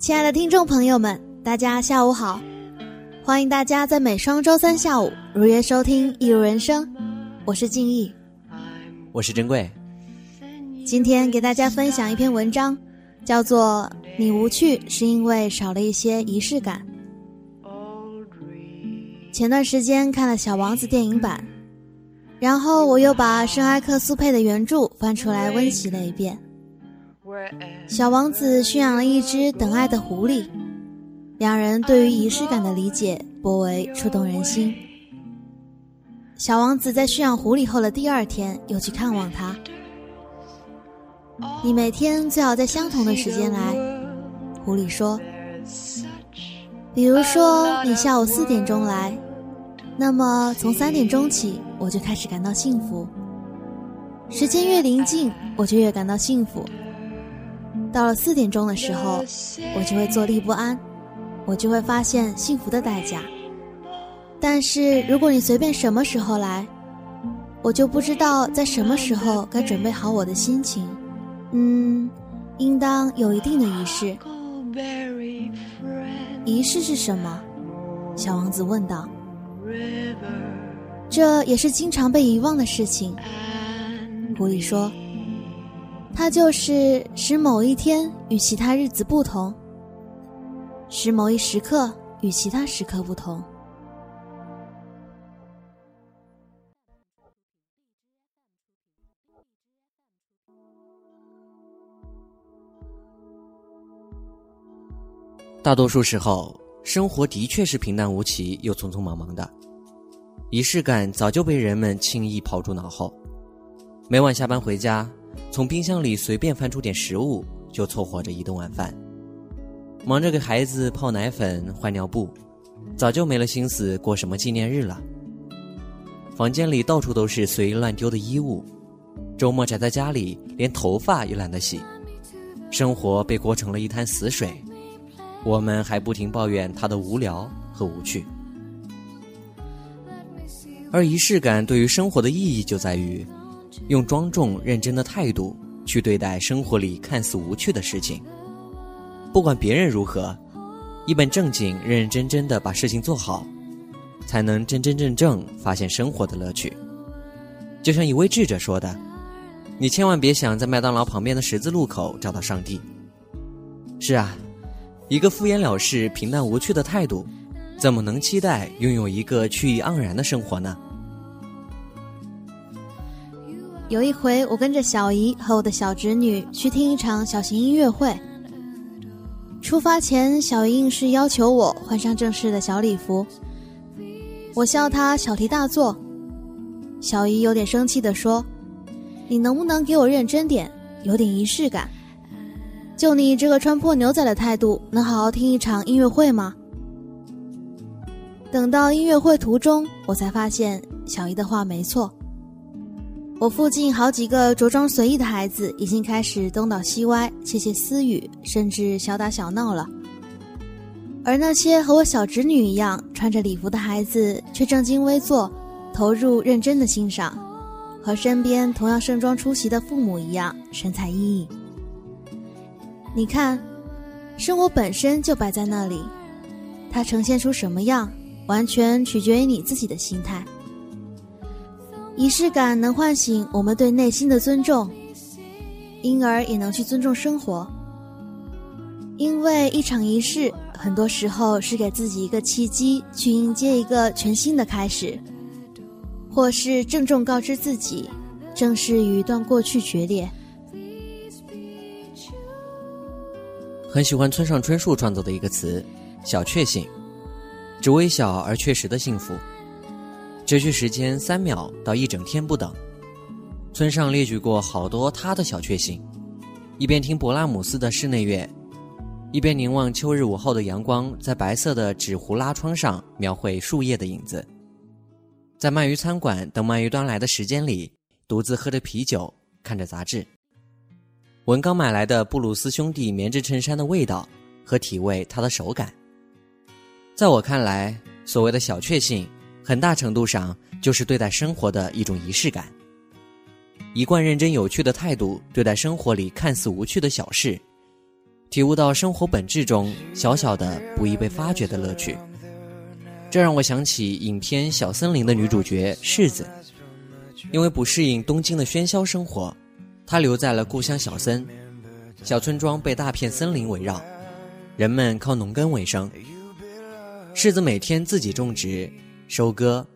亲爱的听众朋友们，大家下午好！欢迎大家在每双周三下午如约收听《一如人生》，我是静逸，我是珍贵。今天给大家分享一篇文章，叫做《你无趣是因为少了一些仪式感》。前段时间看了《小王子》电影版，然后我又把圣埃克苏佩的原著翻出来温习了一遍。小王子驯养了一只等爱的狐狸，两人对于仪式感的理解颇为触动人心。小王子在驯养狐狸后的第二天又去看望他。你每天最好在相同的时间来，狐狸说。比如说你下午四点钟来，那么从三点钟起我就开始感到幸福。时间越临近，我就越感到幸福。到了四点钟的时候，我就会坐立不安，我就会发现幸福的代价。但是如果你随便什么时候来，我就不知道在什么时候该准备好我的心情。嗯，应当有一定的仪式。仪式是什么？小王子问道。这也是经常被遗忘的事情。狐狸说。它就是使某一天与其他日子不同，使某一时刻与其他时刻不同。大多数时候，生活的确是平淡无奇又匆匆忙忙的，仪式感早就被人们轻易抛诸脑后。每晚下班回家。从冰箱里随便翻出点食物，就凑合着一顿晚饭。忙着给孩子泡奶粉、换尿布，早就没了心思过什么纪念日了。房间里到处都是随意乱丢的衣物，周末宅在家里，连头发也懒得洗。生活被过成了一滩死水，我们还不停抱怨他的无聊和无趣。而仪式感对于生活的意义就在于。用庄重认真的态度去对待生活里看似无趣的事情，不管别人如何，一本正经、认认真真的把事情做好，才能真真正正发现生活的乐趣。就像一位智者说的：“你千万别想在麦当劳旁边的十字路口找到上帝。”是啊，一个敷衍了事、平淡无趣的态度，怎么能期待拥有一个趣意盎然的生活呢？有一回，我跟着小姨和我的小侄女去听一场小型音乐会。出发前，小姨硬是要求我换上正式的小礼服。我笑她小题大做。小姨有点生气地说：“你能不能给我认真点，有点仪式感？就你这个穿破牛仔的态度，能好好听一场音乐会吗？”等到音乐会途中，我才发现小姨的话没错。我附近好几个着装随意的孩子已经开始东倒西歪、窃窃私语，甚至小打小闹了。而那些和我小侄女一样穿着礼服的孩子，却正襟危坐，投入认真的欣赏，和身边同样盛装出席的父母一样神采奕奕。你看，生活本身就摆在那里，它呈现出什么样，完全取决于你自己的心态。仪式感能唤醒我们对内心的尊重，因而也能去尊重生活。因为一场仪式，很多时候是给自己一个契机，去迎接一个全新的开始，或是郑重告知自己，正式与一段过去决裂。很喜欢村上春树创作的一个词“小确幸”，只微小而确实的幸福。持续时间三秒到一整天不等。村上列举过好多他的小确幸：一边听勃拉姆斯的室内乐，一边凝望秋日午后的阳光在白色的纸糊拉窗上描绘树叶的影子；在鳗鱼餐馆等鳗鱼端来的时间里，独自喝着啤酒，看着杂志，闻刚买来的布鲁斯兄弟棉质衬衫的味道和体味它的手感。在我看来，所谓的小确幸。很大程度上就是对待生活的一种仪式感，一贯认真有趣的态度对待生活里看似无趣的小事，体悟到生活本质中小小的不易被发掘的乐趣。这让我想起影片《小森林》的女主角柿子，因为不适应东京的喧嚣生活，她留在了故乡小森。小村庄被大片森林围绕，人们靠农耕为生。柿子每天自己种植、收割，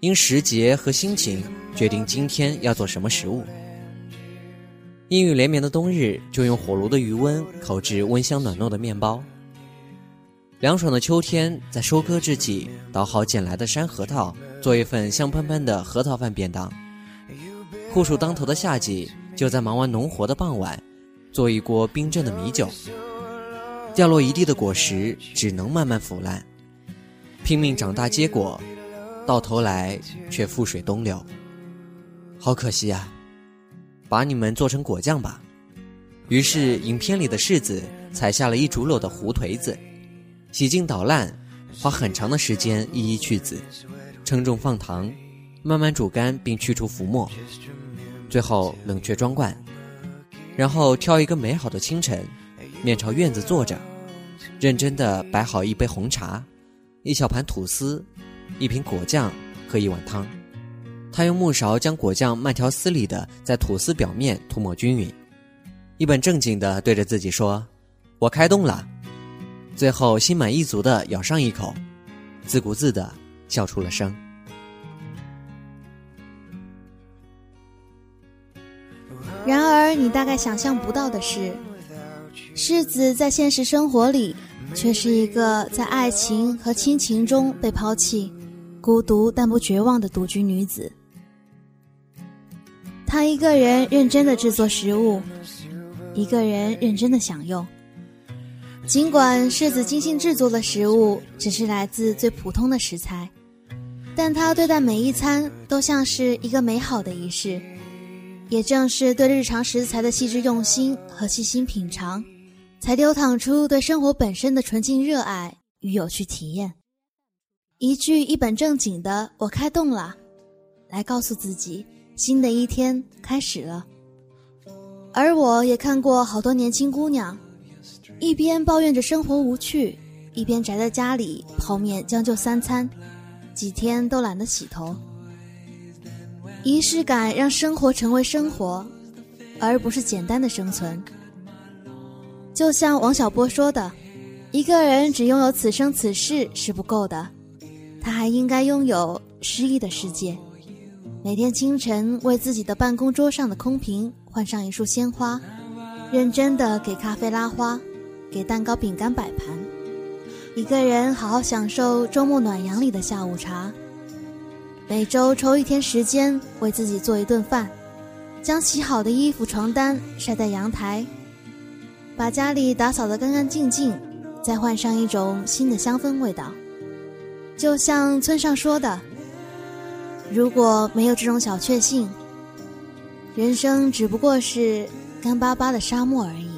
因时节和心情决定今天要做什么食物。阴雨连绵的冬日，就用火炉的余温烤制温香暖糯的面包。凉爽的秋天，在收割之际，捣好捡来的山核桃，做一份香喷喷的核桃饭便当。酷暑当头的夏季，就在忙完农活的傍晚，做一锅冰镇的米酒。掉落一地的果实，只能慢慢腐烂，拼命长大结果，到头来却覆水东流。好可惜啊！把你们做成果酱吧。于是，影片里的柿子采下了一竹篓的胡颓子。洗净捣烂，花很长的时间一一去籽，称重放糖，慢慢煮干并去除浮沫，最后冷却装罐，然后挑一个美好的清晨，面朝院子坐着，认真的摆好一杯红茶，一小盘吐司，一瓶果酱和一碗汤。他用木勺将果酱慢条斯理的在吐司表面涂抹均匀，一本正经的对着自己说：“我开动了。”最后，心满意足的咬上一口，自顾自的笑出了声。然而，你大概想象不到的是，柿子在现实生活里，却是一个在爱情和亲情中被抛弃、孤独但不绝望的独居女子。她一个人认真的制作食物，一个人认真的享用。尽管世子精心制作的食物只是来自最普通的食材，但她对待每一餐都像是一个美好的仪式。也正是对日常食材的细致用心和细心品尝，才流淌出对生活本身的纯净热爱与有趣体验。一句一本正经的“我开动了”，来告诉自己新的一天开始了。而我也看过好多年轻姑娘。一边抱怨着生活无趣，一边宅在家里泡面将就三餐，几天都懒得洗头。仪式感让生活成为生活，而不是简单的生存。就像王小波说的：“一个人只拥有此生此世是不够的，他还应该拥有诗意的世界。每天清晨为自己的办公桌上的空瓶换上一束鲜花，认真的给咖啡拉花。”给蛋糕、饼干摆盘，一个人好好享受周末暖阳里的下午茶。每周抽一天时间为自己做一顿饭，将洗好的衣服、床单晒在阳台，把家里打扫得干干净净，再换上一种新的香氛味道。就像村上说的：“如果没有这种小确幸，人生只不过是干巴巴的沙漠而已。”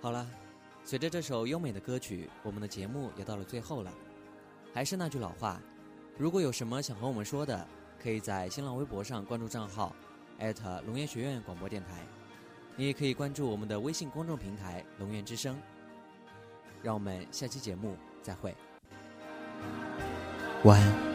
好了，随着这首优美的歌曲，我们的节目也到了最后了。还是那句老话，如果有什么想和我们说的，可以在新浪微博上关注账号龙岩学院广播电台，你也可以关注我们的微信公众平台“龙岩之声”。让我们下期节目再会，晚安。